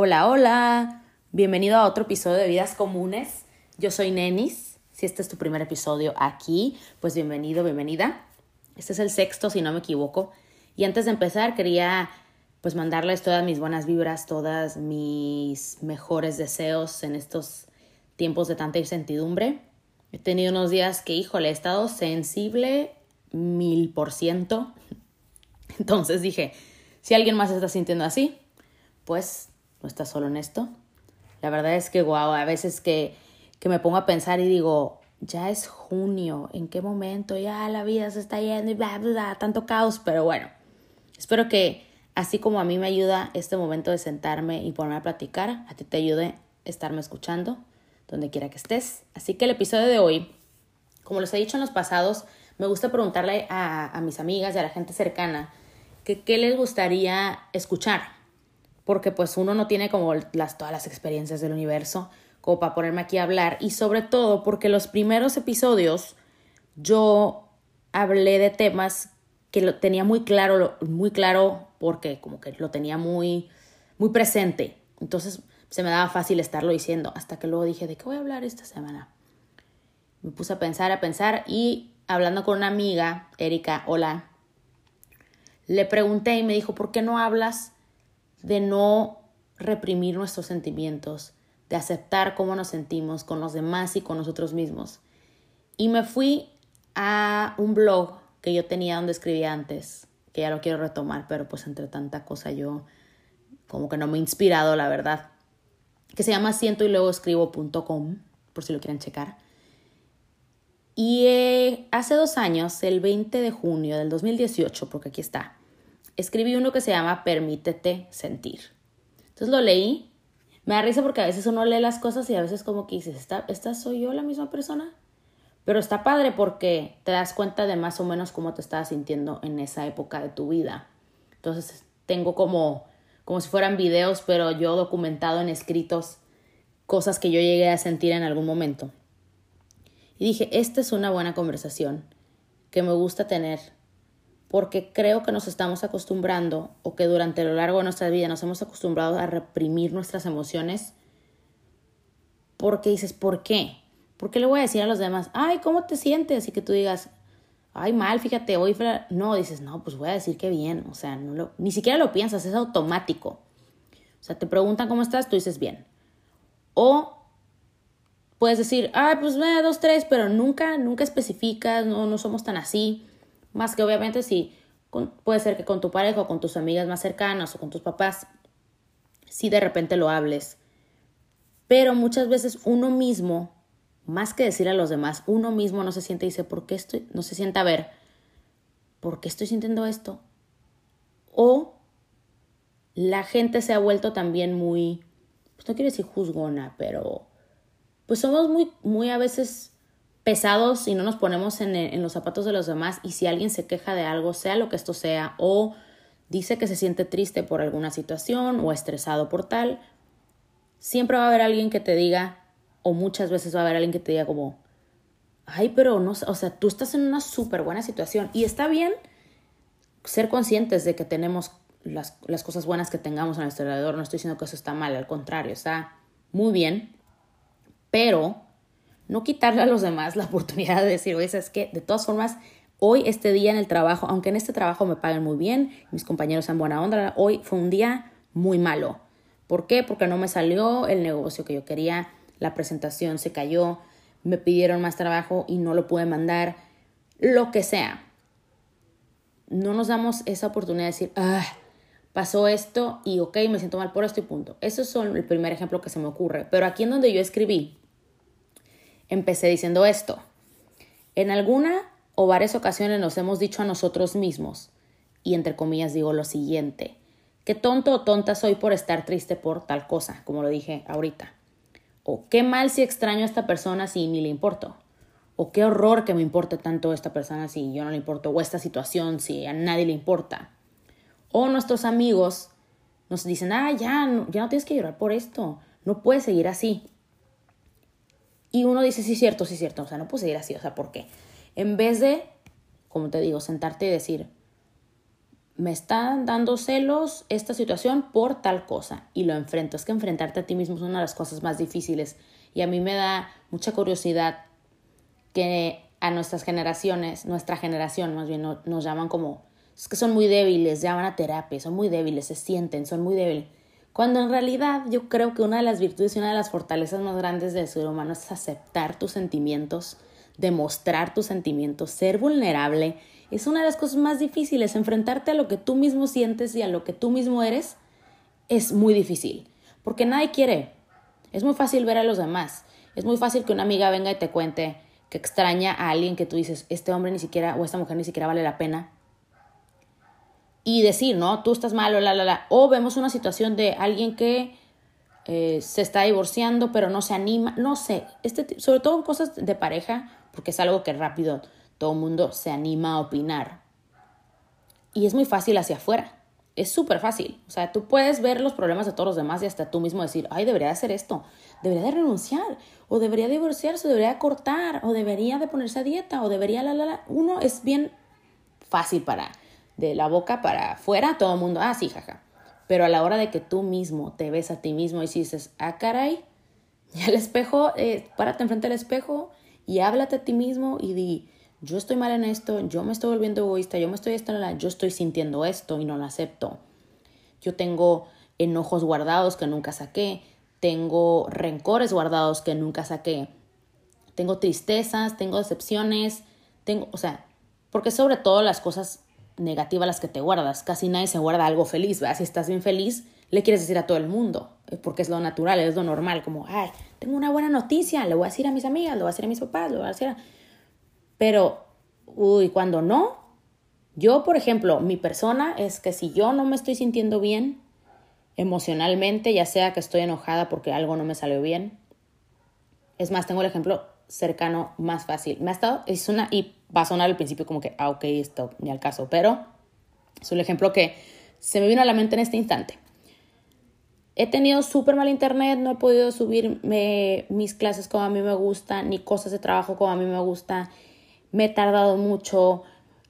Hola, hola. Bienvenido a otro episodio de Vidas Comunes. Yo soy Nenis. Si este es tu primer episodio aquí, pues bienvenido, bienvenida. Este es el sexto, si no me equivoco. Y antes de empezar, quería pues mandarles todas mis buenas vibras, todas mis mejores deseos en estos tiempos de tanta incertidumbre. He tenido unos días que, híjole, he estado sensible mil por ciento. Entonces dije, si alguien más está sintiendo así, pues no estás solo en esto. La verdad es que, wow, a veces que, que me pongo a pensar y digo, ya es junio, ¿en qué momento? Ya la vida se está yendo y bla, bla, bla, tanto caos, pero bueno, espero que así como a mí me ayuda este momento de sentarme y ponerme a platicar, a ti te ayude estarme escuchando donde quiera que estés. Así que el episodio de hoy, como les he dicho en los pasados, me gusta preguntarle a, a mis amigas y a la gente cercana que qué les gustaría escuchar porque pues uno no tiene como las, todas las experiencias del universo como para ponerme aquí a hablar y sobre todo porque los primeros episodios yo hablé de temas que lo tenía muy claro, muy claro porque como que lo tenía muy, muy presente. Entonces se me daba fácil estarlo diciendo hasta que luego dije, ¿de qué voy a hablar esta semana? Me puse a pensar, a pensar y hablando con una amiga, Erika, hola, le pregunté y me dijo, ¿por qué no hablas de no reprimir nuestros sentimientos, de aceptar cómo nos sentimos con los demás y con nosotros mismos. Y me fui a un blog que yo tenía donde escribía antes, que ya lo quiero retomar, pero pues entre tanta cosa yo como que no me he inspirado, la verdad, que se llama siento y luego escribo.com, por si lo quieren checar. Y eh, hace dos años, el 20 de junio del 2018, porque aquí está, escribí uno que se llama Permítete sentir. Entonces lo leí. Me da risa porque a veces uno lee las cosas y a veces como que dices, ¿esta, esta soy yo la misma persona? Pero está padre porque te das cuenta de más o menos cómo te estabas sintiendo en esa época de tu vida. Entonces tengo como, como si fueran videos, pero yo documentado en escritos cosas que yo llegué a sentir en algún momento. Y dije, esta es una buena conversación que me gusta tener porque creo que nos estamos acostumbrando o que durante lo largo de nuestra vida nos hemos acostumbrado a reprimir nuestras emociones porque dices, ¿por qué? ¿Por qué le voy a decir a los demás, ay, ¿cómo te sientes? Y que tú digas, ay, mal, fíjate, hoy no, dices, no, pues voy a decir que bien, o sea, ni siquiera lo piensas, es automático. O sea, te preguntan cómo estás, tú dices bien. O puedes decir, ay, pues dos, tres, pero nunca, nunca especificas, no, no somos tan así. Más que obviamente si puede ser que con tu pareja o con tus amigas más cercanas o con tus papás, si de repente lo hables. Pero muchas veces uno mismo, más que decir a los demás, uno mismo no se siente y dice, ¿por qué estoy? No se sienta a ver, ¿por qué estoy sintiendo esto? O la gente se ha vuelto también muy, pues no quiero decir juzgona, pero pues somos muy, muy a veces pesados y no nos ponemos en, los zapatos de los demás y si alguien se queja de algo, sea lo que esto sea, o dice que se siente triste por alguna situación o estresado por tal, siempre va a haber alguien que te diga, o muchas veces va a haber alguien que te diga como, ay, pero no, o sea, tú estás en una súper buena situación y está bien ser conscientes de que tenemos las, las cosas buenas que tengamos a nuestro alrededor, no estoy diciendo que eso está mal, al contrario, está muy bien, pero no quitarle a los demás la oportunidad de decir, oye, es que de todas formas, hoy, este día en el trabajo, aunque en este trabajo me paguen muy bien, mis compañeros sean buena onda, hoy fue un día muy malo. ¿Por qué? Porque no me salió el negocio que yo quería, la presentación se cayó, me pidieron más trabajo y no lo pude mandar, lo que sea. No nos damos esa oportunidad de decir, ah, pasó esto y ok, me siento mal por esto y punto. Eso es el primer ejemplo que se me ocurre. Pero aquí en donde yo escribí, empecé diciendo esto. En alguna o varias ocasiones nos hemos dicho a nosotros mismos, y entre comillas digo lo siguiente, qué tonto o tonta soy por estar triste por tal cosa, como lo dije ahorita. O qué mal si extraño a esta persona si ni le importo. O qué horror que me importe tanto esta persona si yo no le importo. O esta situación si a nadie le importa. O nuestros amigos nos dicen, ah, ya, ya no tienes que llorar por esto. No puedes seguir así. Y uno dice, sí, cierto, sí, cierto. O sea, no puedo seguir así. O sea, ¿por qué? En vez de, como te digo, sentarte y decir, me están dando celos esta situación por tal cosa y lo enfrento. Es que enfrentarte a ti mismo es una de las cosas más difíciles y a mí me da mucha curiosidad que a nuestras generaciones, nuestra generación más bien, nos llaman como, es que son muy débiles, llaman a terapia, son muy débiles, se sienten, son muy débiles. Cuando en realidad yo creo que una de las virtudes y una de las fortalezas más grandes del ser humano es aceptar tus sentimientos, demostrar tus sentimientos, ser vulnerable. Es una de las cosas más difíciles, enfrentarte a lo que tú mismo sientes y a lo que tú mismo eres es muy difícil, porque nadie quiere. Es muy fácil ver a los demás. Es muy fácil que una amiga venga y te cuente que extraña a alguien que tú dices, este hombre ni siquiera o esta mujer ni siquiera vale la pena y decir, ¿no? Tú estás malo, la, la, la. O vemos una situación de alguien que eh, se está divorciando, pero no se anima, no sé, este, sobre todo en cosas de pareja, porque es algo que rápido todo el mundo se anima a opinar. Y es muy fácil hacia afuera, es súper fácil. O sea, tú puedes ver los problemas de todos los demás y hasta tú mismo decir, ay, debería de hacer esto, debería de renunciar, o debería divorciarse, o debería de cortar, o debería de ponerse a dieta, o debería, la, la, la. Uno es bien fácil para de la boca para afuera, todo el mundo, ah, sí, jaja. Pero a la hora de que tú mismo te ves a ti mismo y dices, ah, caray, y al espejo, eh, párate enfrente del espejo y háblate a ti mismo y di, yo estoy mal en esto, yo me estoy volviendo egoísta, yo me estoy yo estoy sintiendo esto y no lo acepto. Yo tengo enojos guardados que nunca saqué, tengo rencores guardados que nunca saqué, tengo tristezas, tengo decepciones, tengo, o sea, porque sobre todo las cosas negativa las que te guardas. Casi nadie se guarda algo feliz, ¿verdad? Si estás bien feliz, le quieres decir a todo el mundo, eh, porque es lo natural, es lo normal, como, ay, tengo una buena noticia, le voy a decir a mis amigas, le voy a decir a mis papás, le voy a decir a... Pero, uy, cuando no, yo, por ejemplo, mi persona es que si yo no me estoy sintiendo bien emocionalmente, ya sea que estoy enojada porque algo no me salió bien, es más, tengo el ejemplo cercano más fácil. Me ha estado, es una, y va a sonar al principio como que, ah, ok, esto, ni al caso, pero es un ejemplo que se me vino a la mente en este instante. He tenido súper mal internet, no he podido subir mis clases como a mí me gusta, ni cosas de trabajo como a mí me gusta. Me he tardado mucho,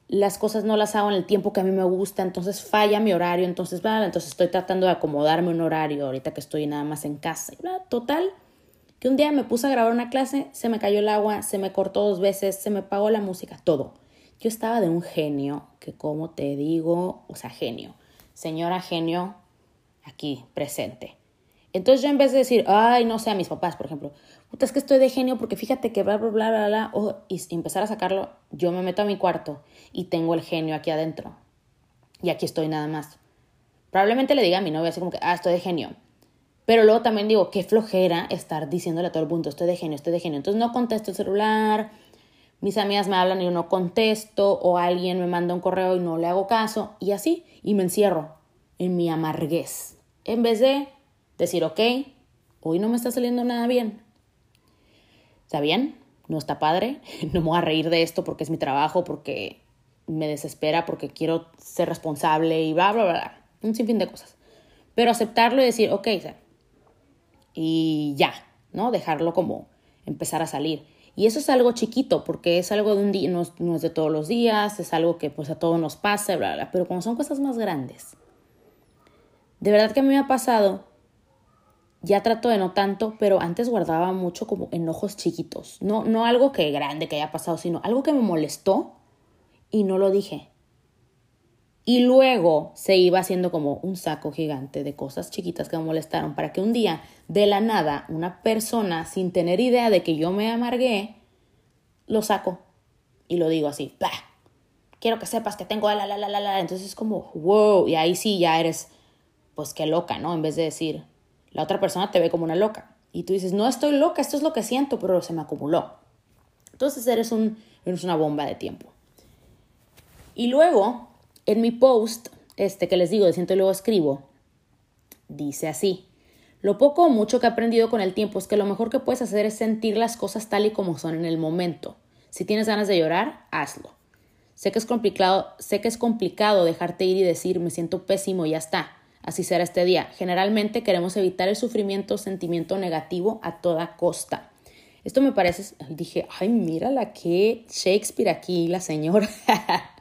las cosas no las hago en el tiempo que a mí me gusta, entonces falla mi horario, entonces, entonces estoy tratando de acomodarme un horario ahorita que estoy nada más en casa. Total, que un día me puse a grabar una clase, se me cayó el agua, se me cortó dos veces, se me pagó la música, todo. Yo estaba de un genio, que como te digo, o sea, genio. Señora genio, aquí, presente. Entonces yo en vez de decir, ay, no sé, a mis papás, por ejemplo, puta, es que estoy de genio porque fíjate que bla, bla, bla, bla, bla, y empezar a sacarlo, yo me meto a mi cuarto y tengo el genio aquí adentro. Y aquí estoy nada más. Probablemente le diga a mi novia así como que, ah, estoy de genio. Pero luego también digo, qué flojera estar diciéndole a todo el mundo, estoy de genio, estoy de genio. Entonces no contesto el celular, mis amigas me hablan y yo no contesto, o alguien me manda un correo y no le hago caso, y así, y me encierro en mi amarguez. En vez de decir, ok, hoy no me está saliendo nada bien. ¿Está bien? No está padre, no me voy a reír de esto porque es mi trabajo, porque me desespera, porque quiero ser responsable y bla, bla, bla. Un sinfín de cosas. Pero aceptarlo y decir, ok, y ya, ¿no? Dejarlo como empezar a salir. Y eso es algo chiquito, porque es algo de un día, no, es de todos los días, es algo que pues a todos nos pasa, bla, bla, pero como son cosas más grandes. De verdad que a mí me ha pasado, ya trato de no tanto, pero antes guardaba mucho como enojos chiquitos. No, no algo que grande que haya pasado, sino algo que me molestó y no lo dije. Y luego se iba haciendo como un saco gigante de cosas chiquitas que me molestaron para que un día, de la nada, una persona, sin tener idea de que yo me amargué, lo saco y lo digo así, ¡Bah! quiero que sepas que tengo la, la, la, la, la. Entonces es como, wow, y ahí sí ya eres, pues qué loca, ¿no? En vez de decir, la otra persona te ve como una loca. Y tú dices, no estoy loca, esto es lo que siento, pero se me acumuló. Entonces eres, un, eres una bomba de tiempo. Y luego en mi post, este que les digo, de siento y luego escribo, dice así. Lo poco o mucho que he aprendido con el tiempo es que lo mejor que puedes hacer es sentir las cosas tal y como son en el momento. Si tienes ganas de llorar, hazlo. Sé que es complicado, sé que es complicado dejarte ir y decir me siento pésimo y ya está. Así será este día. Generalmente queremos evitar el sufrimiento o sentimiento negativo a toda costa. Esto me parece, dije, ay, mírala, qué Shakespeare aquí, la señora.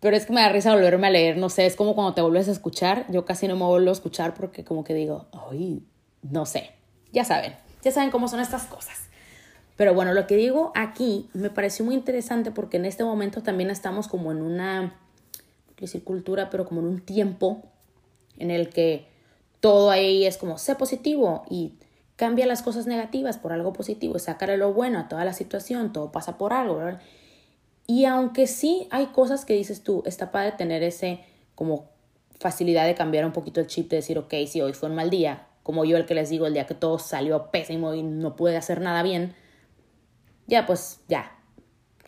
Pero es que me da risa volverme a leer, no sé, es como cuando te vuelves a escuchar, yo casi no me vuelvo a escuchar porque como que digo, ay, no sé, ya saben, ya saben cómo son estas cosas. Pero bueno, lo que digo aquí me pareció muy interesante porque en este momento también estamos como en una, decir cultura, pero como en un tiempo en el que todo ahí es como, sé positivo y cambia las cosas negativas por algo positivo y lo bueno a toda la situación, todo pasa por algo, ¿verdad? Y aunque sí hay cosas que dices tú, está padre tener ese como facilidad de cambiar un poquito el chip, de decir, ok, si hoy fue un mal día, como yo el que les digo, el día que todo salió pésimo y no pude hacer nada bien, ya pues ya,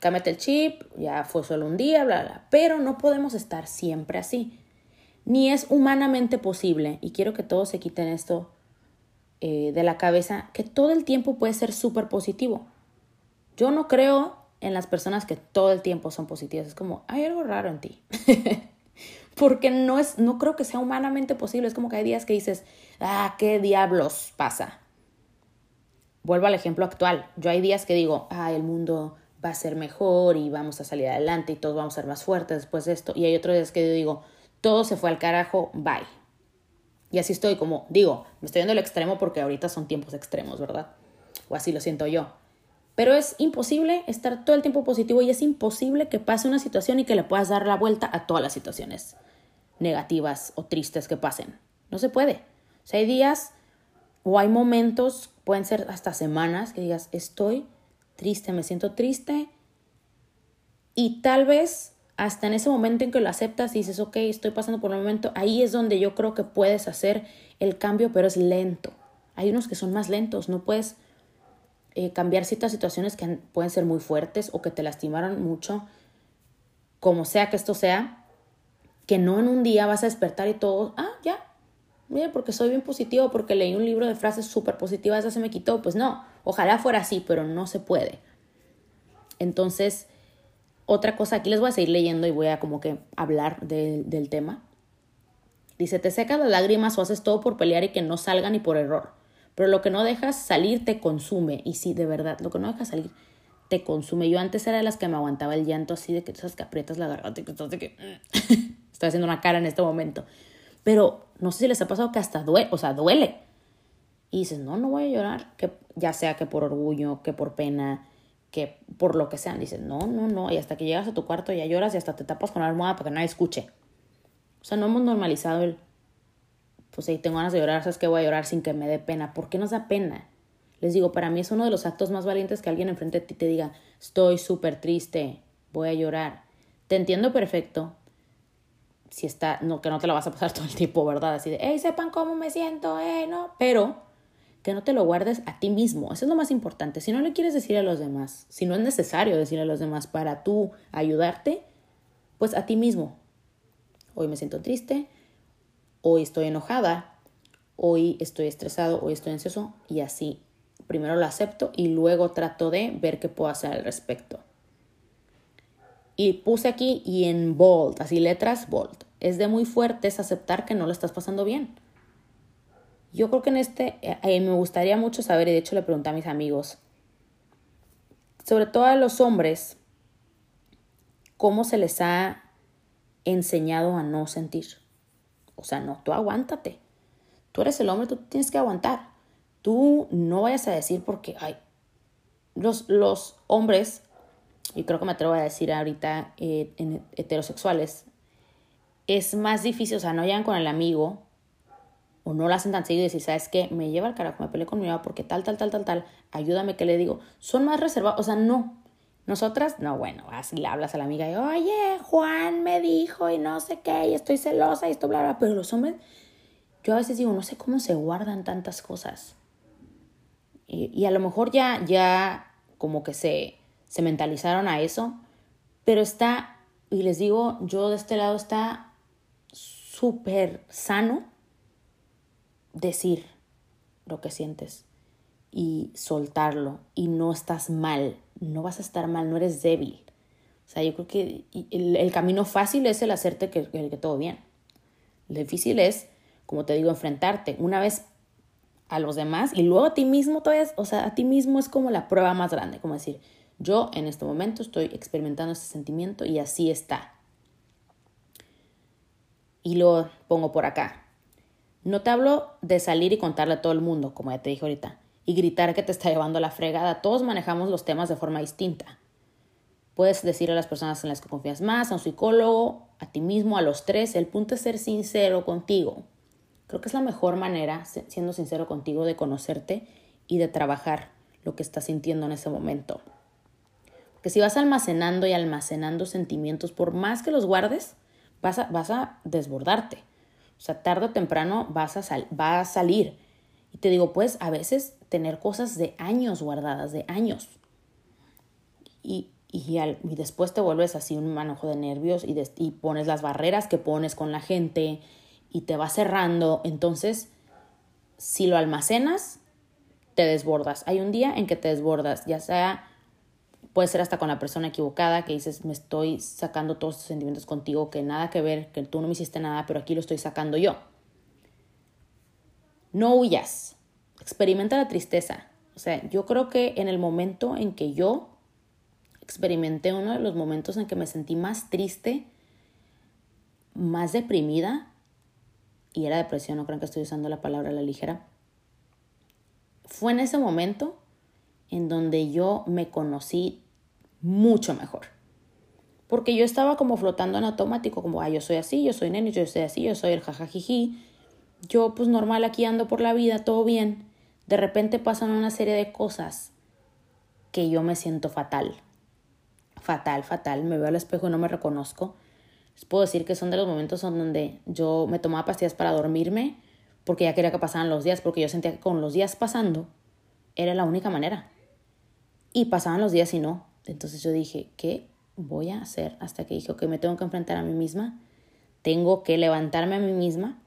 cámbiate el chip, ya fue solo un día, bla, bla, pero no podemos estar siempre así. Ni es humanamente posible, y quiero que todos se quiten esto eh, de la cabeza, que todo el tiempo puede ser súper positivo. Yo no creo en las personas que todo el tiempo son positivas. Es como, hay algo raro en ti. Porque no es, no creo que sea humanamente posible. Es como que hay días que dices, ah, ¿qué diablos pasa? Vuelvo al ejemplo actual. Yo hay días que digo, ah, el mundo va a ser mejor y vamos a salir adelante y todos vamos a ser más fuertes después de esto. Y hay otros días que yo digo, todo se fue al carajo, bye. Y así estoy como, digo, me estoy yendo al extremo porque ahorita son tiempos extremos, ¿verdad? O así lo siento yo. Pero es imposible estar todo el tiempo positivo y es imposible que pase una situación y que le puedas dar la vuelta a todas las situaciones negativas o tristes que pasen. No se puede. O sea, hay días o hay momentos, pueden ser hasta semanas, que digas, estoy triste, me siento triste. Y tal vez hasta en ese momento en que lo aceptas y dices, ok, estoy pasando por un momento, ahí es donde yo creo que puedes hacer el cambio, pero es lento. Hay unos que son más lentos, no puedes eh, cambiar ciertas situaciones que pueden ser muy fuertes o que te lastimaron mucho, como sea que esto sea, que no en un día vas a despertar y todo, ah, ya, mira, porque soy bien positivo, porque leí un libro de frases súper positivas, ya se me quitó. Pues no, ojalá fuera así, pero no se puede. Entonces, otra cosa, aquí les voy a seguir leyendo y voy a como que hablar del tema. Dice, te secas las lágrimas o haces todo por pelear y que no salga ni por error. Pero lo que no dejas salir te consume. Y sí, de verdad, lo que no dejas salir te consume. Yo antes era de las que me aguantaba el llanto así de que sabes que aprietas la garganta y que estás de que... Estoy haciendo una cara en este momento. Pero no sé si les ha pasado que hasta duele, o sea, duele. Y dices, no, no voy a llorar. Que ya sea que por orgullo, que por pena, que por lo que sea. Dices, no, no, no. Y hasta que llegas a tu cuarto ya lloras y hasta te tapas con la almohada para que nadie escuche. O sea, no hemos normalizado el pues si tengo ganas de llorar, ¿sabes que Voy a llorar sin que me dé pena. ¿Por qué nos da pena? Les digo, para mí es uno de los actos más valientes que alguien enfrente de ti te diga, estoy súper triste, voy a llorar. Te entiendo perfecto. Si está, no, que no te la vas a pasar todo el tiempo, ¿verdad? Así de, hey, sepan cómo me siento, eh, no. Pero que no te lo guardes a ti mismo. Eso es lo más importante. Si no le quieres decir a los demás, si no es necesario decir a los demás para tú ayudarte, pues a ti mismo. Hoy me siento triste, hoy estoy enojada, hoy estoy estresado, hoy estoy ansioso y así. Primero lo acepto y luego trato de ver qué puedo hacer al respecto. Y puse aquí y en bold, así letras bold. Es de muy fuertes aceptar que no lo estás pasando bien. Yo creo que en este eh, me gustaría mucho saber, y de hecho le pregunté a mis amigos, sobre todo a los hombres, cómo se les ha enseñado a no sentir. O sea, no, tú aguántate. Tú eres el hombre, tú tienes que aguantar. Tú no vayas a decir porque, ay, los, los hombres, y creo que me atrevo a decir ahorita eh, en heterosexuales, es más difícil, o sea, no llegan con el amigo o no lo hacen tan seguido y decir, ¿sabes qué? Me lleva al carajo, me peleé con mi mamá porque tal, tal, tal, tal, tal, ayúdame, que le digo? Son más reservados, o sea, no. Nosotras, no, bueno, así le hablas a la amiga y, oye, Juan me dijo y no sé qué, y estoy celosa y esto, bla, bla, pero los hombres, yo a veces digo, no sé cómo se guardan tantas cosas. Y, a lo mejor ya, ya como que se, se mentalizaron a eso, pero está, y les digo, yo de este lado está súper sano decir lo que sientes y soltarlo y no estás mal no vas a estar mal, no eres débil. O sea, yo creo que el, camino fácil es el hacerte que, que, todo bien. Lo difícil es, como te digo, enfrentarte una vez a los demás y luego a ti mismo todavía, o sea, a ti mismo es como la prueba más grande, como decir, yo en este momento estoy experimentando este sentimiento y así está. Y lo pongo por acá. No te hablo de salir y contarle a todo el mundo, como ya te dije ahorita, y gritar que te está llevando la fregada. Todos manejamos los temas de forma distinta. Puedes decir a las personas en las que confías más, a un psicólogo, a ti mismo, a los tres. El punto es ser sincero contigo. Creo que es la mejor manera, siendo sincero contigo, de conocerte y de trabajar lo que estás sintiendo en ese momento. Porque si vas almacenando y almacenando sentimientos, por más que los guardes, vas a, vas a desbordarte. O sea, tarde o temprano vas a va a salir. Y te digo, pues a veces tener cosas de años guardadas, de años. Y, y, y después te vuelves así un manojo de nervios y, y pones las barreras que pones con la gente y te va cerrando. Entonces, si lo almacenas, te desbordas. Hay un día en que te desbordas, ya sea, puede ser hasta con la persona equivocada, que dices, me estoy sacando todos estos sentimientos contigo, que nada que ver, que tú no me hiciste nada, pero aquí lo estoy sacando yo. No huyas, experimenta la tristeza. O sea, yo creo que en el momento en que yo experimenté uno de los momentos en que me sentí más triste, más deprimida, y era depresión, no creo que estoy usando la palabra a la ligera, fue en ese momento en donde yo me conocí mucho mejor. Porque yo estaba como flotando en automático, como, ah, yo soy así, yo soy nene, yo soy así, yo soy el jajajiji. Yo pues normal aquí ando por la vida, todo bien. De repente pasan una serie de cosas que yo me siento fatal. Fatal, fatal. Me veo al espejo y no me reconozco. Les puedo decir que son de los momentos en donde yo me tomaba pastillas para dormirme porque ya quería que pasaran los días, porque yo sentía que con los días pasando era la única manera. Y pasaban los días y no. Entonces yo dije, ¿qué voy a hacer? Hasta que dije, ok, me tengo que enfrentar a mí misma, tengo que levantarme a mí misma,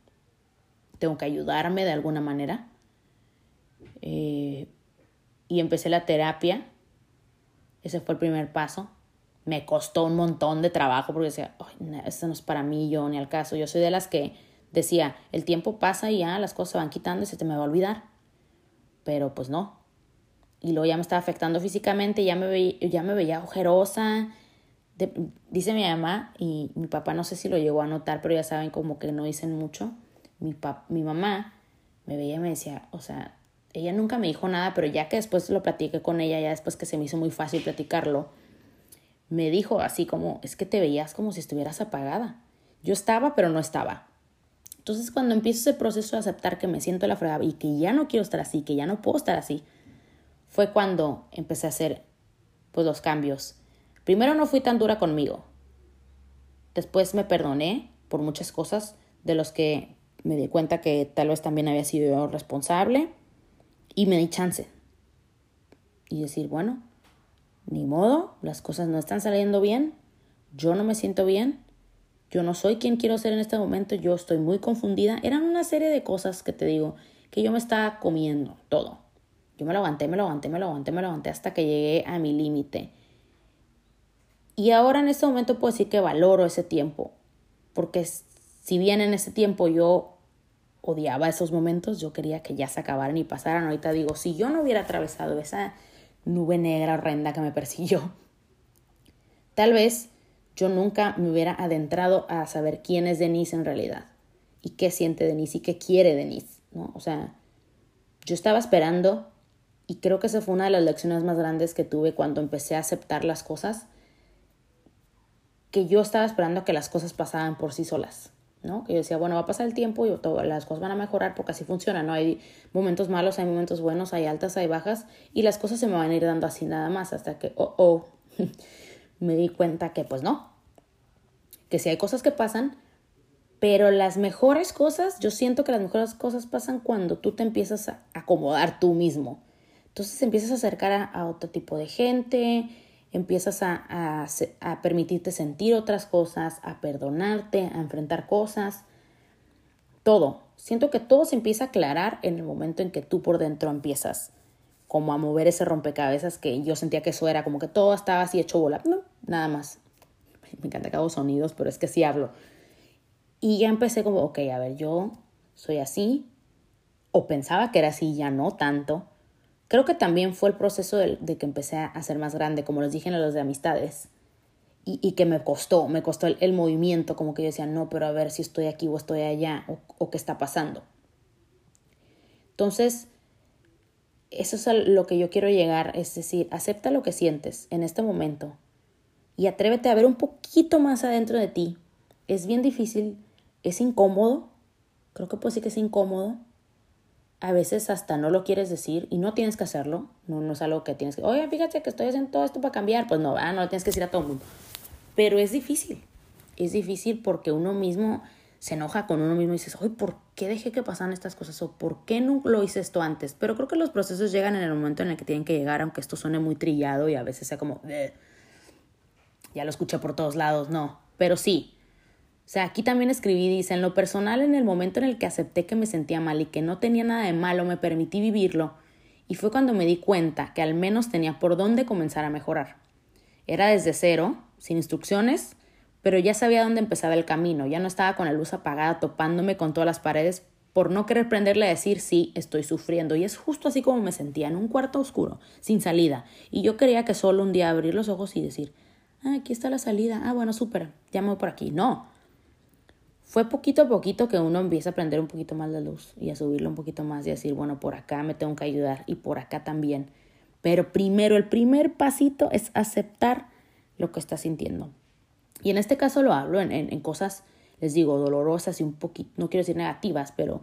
tengo que ayudarme de alguna manera. Eh, y empecé la terapia. Ese fue el primer paso. Me costó un montón de trabajo porque decía, Ay, esto no es para mí, yo ni al caso. Yo soy de las que decía, el tiempo pasa y ya las cosas van quitando y se te me va a olvidar. Pero pues no. Y luego ya me estaba afectando físicamente, ya me, veía, ya me veía ojerosa. dice mi mamá, y mi papá no sé si lo llegó a notar, pero ya saben como que no dicen mucho. Mi, mi mamá me veía y me decía, o sea, ella nunca me dijo nada, pero ya que después lo platiqué con ella, ya después que se me hizo muy fácil platicarlo, me dijo así como, es que te veías como si estuvieras apagada. Yo estaba, pero no estaba. Entonces, cuando empiezo ese proceso de aceptar que me siento la fregada y que ya no quiero estar así, que ya no puedo estar así, fue cuando empecé a hacer pues los cambios. Primero no fui tan dura conmigo. Después me perdoné por muchas cosas de los que me di cuenta que tal vez también había sido yo responsable y me di chance. Y decir, bueno, ni modo, las cosas no están saliendo bien, yo no me siento bien, yo no soy quien quiero ser en este momento, yo estoy muy confundida. Eran una serie de cosas que te digo, que yo me estaba comiendo todo. Yo me lo aguanté, me lo aguanté, me lo aguanté, me lo aguanté hasta que llegué a mi límite. Y ahora en este momento puedo decir que valoro ese tiempo, porque si bien en ese tiempo yo odiaba esos momentos, yo quería que ya se acabaran y pasaran. Ahorita digo, si yo no hubiera atravesado esa nube negra horrenda que me persiguió, tal vez yo nunca me hubiera adentrado a saber quién es Denise en realidad y qué siente Denise y qué quiere Denise, ¿no? O sea, yo estaba esperando y creo que esa fue una de las lecciones más grandes que tuve cuando empecé a aceptar las cosas, que yo estaba esperando que las cosas pasaran por sí solas, ¿no? Que yo decía, bueno, va a pasar el tiempo y todo, las cosas van a mejorar porque así funciona, ¿no? Hay momentos malos, hay momentos buenos, hay altas, hay bajas y las cosas se me van a ir dando así nada más hasta que, oh, oh, me di cuenta que pues no, que sí hay cosas que pasan, pero las mejores cosas, yo siento que las mejores cosas pasan cuando tú te empiezas a acomodar tú mismo. Entonces empiezas a acercar a, otro tipo de gente, empiezas a, a, permitirte sentir otras cosas, a perdonarte, a enfrentar cosas, todo. Siento que todo se empieza a aclarar en el momento en que tú por dentro empiezas como a mover ese rompecabezas que yo sentía que eso era como que todo estaba así hecho bola. No, nada más. Me encanta que hago sonidos, pero es que sí hablo. Y ya empecé como, ok, a ver, yo soy así, o pensaba que era así, ya no tanto. Creo que también fue el proceso de, que empecé a ser más grande, como les dije en los de amistades. y, que me costó, me costó el, movimiento, como que yo decía, no, pero a ver si estoy aquí o estoy allá o, o qué está pasando. Entonces, eso es a lo que yo quiero llegar, es decir, acepta lo que sientes en este momento y atrévete a ver un poquito más adentro de ti. Es bien difícil, es incómodo, creo que puede ser que es incómodo. A veces hasta no lo quieres decir y no tienes que hacerlo. No, no es algo que tienes que, oye, fíjate que estoy haciendo todo esto para cambiar. Pues no, ah, no lo tienes que decir a todo el mundo. Pero es difícil. Es difícil porque uno mismo se enoja con uno mismo y dices, oye, ¿por qué dejé que pasaran estas cosas? ¿O por qué no lo hice esto antes? Pero creo que los procesos llegan en el momento en el que tienen que llegar, aunque esto suene muy trillado y a veces sea como, ya lo escuché por todos lados, no. Pero sí, o sea, aquí también escribí, dice, en lo personal, en el momento en el que acepté que me sentía mal y que no tenía nada de malo, me permití vivirlo, y fue cuando me di cuenta que al menos tenía por dónde comenzar a mejorar. Era desde cero, sin instrucciones, pero ya sabía dónde empezaba el camino, ya no estaba con la luz apagada topándome con todas las paredes por no querer prenderle a decir sí, estoy sufriendo. Y es justo así como me sentía, en un cuarto oscuro, sin salida. Y yo quería que solo un día abrir los ojos y decir, ah, aquí está la salida, ah, bueno, súper, ya me voy por aquí. No, fue poquito a poquito que uno empieza a prender un poquito más la luz y a subirlo un poquito más y a decir, bueno, por acá me tengo que ayudar y por acá también. Pero primero, el primer pasito es aceptar lo que estás sintiendo. Y en este caso lo hablo en, en, cosas, les digo, dolorosas y un poquito, no quiero decir negativas, pero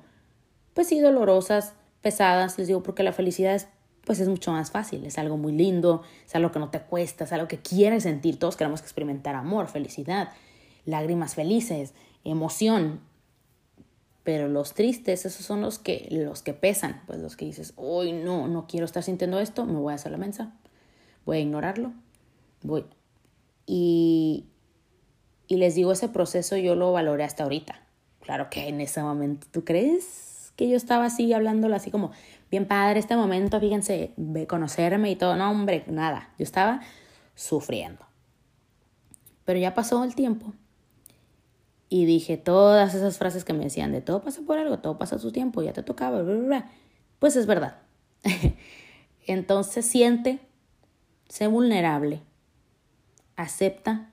pues sí, dolorosas, pesadas, les digo, porque la felicidad es, pues es mucho más fácil, es algo muy lindo, es algo que no te cuesta, es algo que quieres sentir, todos queremos experimentar amor, felicidad, lágrimas felices, emoción. Pero los tristes, esos son los que, los que pesan, pues los que dices, hoy no, no quiero estar sintiendo esto, me voy a hacer la mensa, voy a ignorarlo, voy. Y, y les digo, ese proceso yo lo valoré hasta ahorita. Claro que en ese momento, ¿tú crees que yo estaba así hablándolo así como, bien padre este momento, fíjense, de conocerme y todo? No, hombre, nada, yo estaba sufriendo. Pero ya pasó el tiempo y dije todas esas frases que me decían de todo pasa por algo, todo pasa a su tiempo, ya te tocaba, pues es verdad. Entonces siente, sé vulnerable, acepta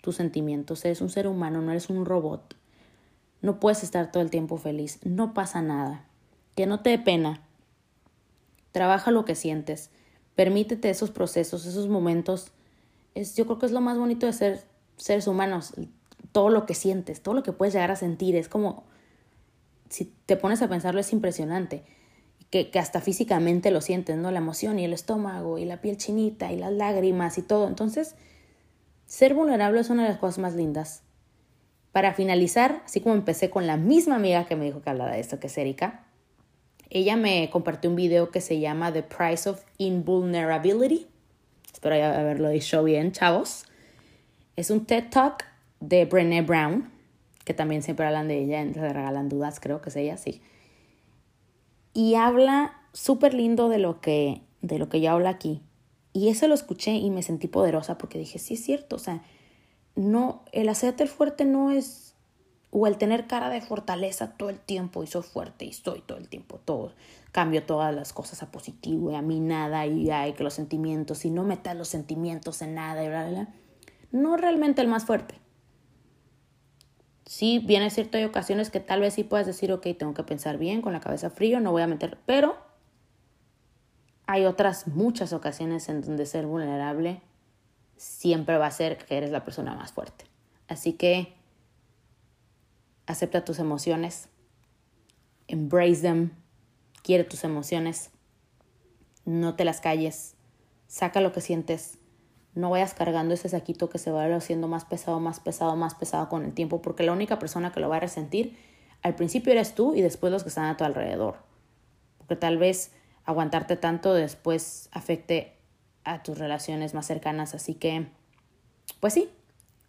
tus sentimientos, eres un ser humano, no eres un robot. No puedes estar todo el tiempo feliz, no pasa nada. Que no te dé pena. Trabaja lo que sientes. Permítete esos procesos, esos momentos. Es, yo creo que es lo más bonito de ser seres humanos, todo lo que sientes, todo lo que puedes llegar a sentir. Es como, si te pones a pensarlo, es impresionante. Que, hasta físicamente lo sientes, ¿no? La emoción y el estómago y la piel chinita y las lágrimas y todo. Entonces, ser vulnerable es una de las cosas más lindas. Para finalizar, así como empecé con la misma amiga que me dijo que hablaba de esto, que es Erika, ella me compartió un video que se llama The Price of Invulnerability. Espero haberlo dicho bien, chavos. Es un TED Talk de Brené Brown, que también siempre hablan de ella, se regalan dudas, creo que es ella, sí. Y habla súper lindo de lo que de lo que yo hablo aquí. Y eso lo escuché y me sentí poderosa porque dije, sí es cierto, o sea, no, el hacerte el fuerte no es, o el tener cara de fortaleza todo el tiempo y soy fuerte y estoy todo el tiempo, todo, cambio todas las cosas a positivo y a mí nada y hay que los sentimientos y no metas los sentimientos en nada y bla, bla. No realmente el más fuerte. Sí, bien es cierto, hay ocasiones que tal vez sí puedas decir, ok, tengo que pensar bien, con la cabeza frío, no voy a meter, pero hay otras muchas ocasiones en donde ser vulnerable siempre va a ser que eres la persona más fuerte. Así que acepta tus emociones, embrace them, quiere tus emociones, no te las calles, saca lo que sientes, no vayas cargando ese saquito que se va haciendo más pesado, más pesado, más pesado con el tiempo, porque la única persona que lo va a resentir al principio eres tú y después los que están a tu alrededor. Porque tal vez aguantarte tanto después afecte a tus relaciones más cercanas. Así que, pues sí,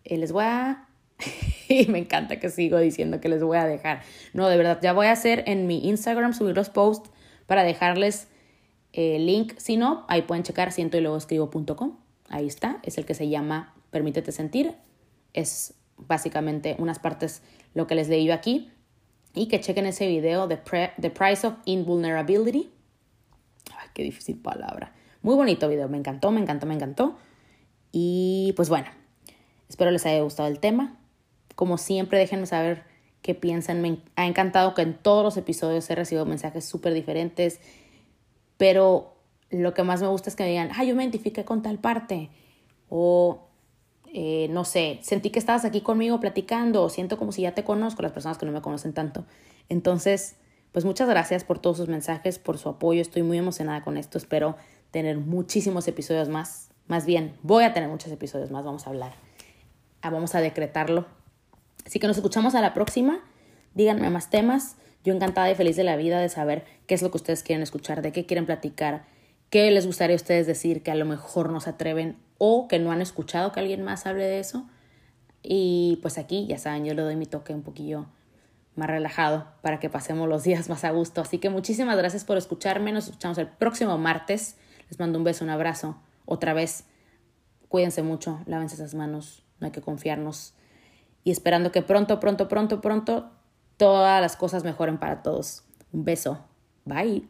eh, les voy a... y me encanta que sigo diciendo que les voy a dejar. No, de verdad, ya voy a hacer en mi Instagram subir los posts para dejarles el link. Si no, ahí pueden checar siento y luego escribo.com Ahí está, es el que se llama Permítete sentir. Es básicamente unas partes lo que les leí aquí. Y que chequen ese video de The Price of Invulnerability. Ay, qué difícil palabra. Muy bonito video, me encantó, me encantó, me encantó. Y pues bueno, Espero les haya gustado el tema. Como siempre, déjenme saber qué piensan. Me ha encantado que en todos los episodios he recibido mensajes súper diferentes, pero lo que más me gusta es que me digan, ah, yo me identifiqué con tal parte, o eh, no sé, sentí que estabas aquí conmigo platicando, o siento como si ya te conozco, las personas que no me conocen tanto. Entonces, pues muchas gracias por todos sus mensajes, por su apoyo, estoy muy emocionada con esto, espero tener muchísimos episodios más, más bien, voy a tener muchos episodios más, vamos a hablar, ah, vamos a decretarlo. Así que nos escuchamos a la próxima, díganme más temas, yo encantada y feliz de la vida de saber qué es lo que ustedes quieren escuchar, de qué quieren platicar, qué les gustaría a ustedes decir que a lo mejor no se atreven o que no han escuchado que alguien más hable de eso. Y pues aquí, ya saben, yo le doy mi toque un poquillo más relajado para que pasemos los días más a gusto. Así que muchísimas gracias por escucharme. Nos escuchamos el próximo martes. Les mando un beso, un abrazo. Otra vez, cuídense mucho, lávense esas manos, no hay que confiarnos. Y esperando que pronto, pronto, pronto, pronto todas las cosas mejoren para todos. Un beso. Bye.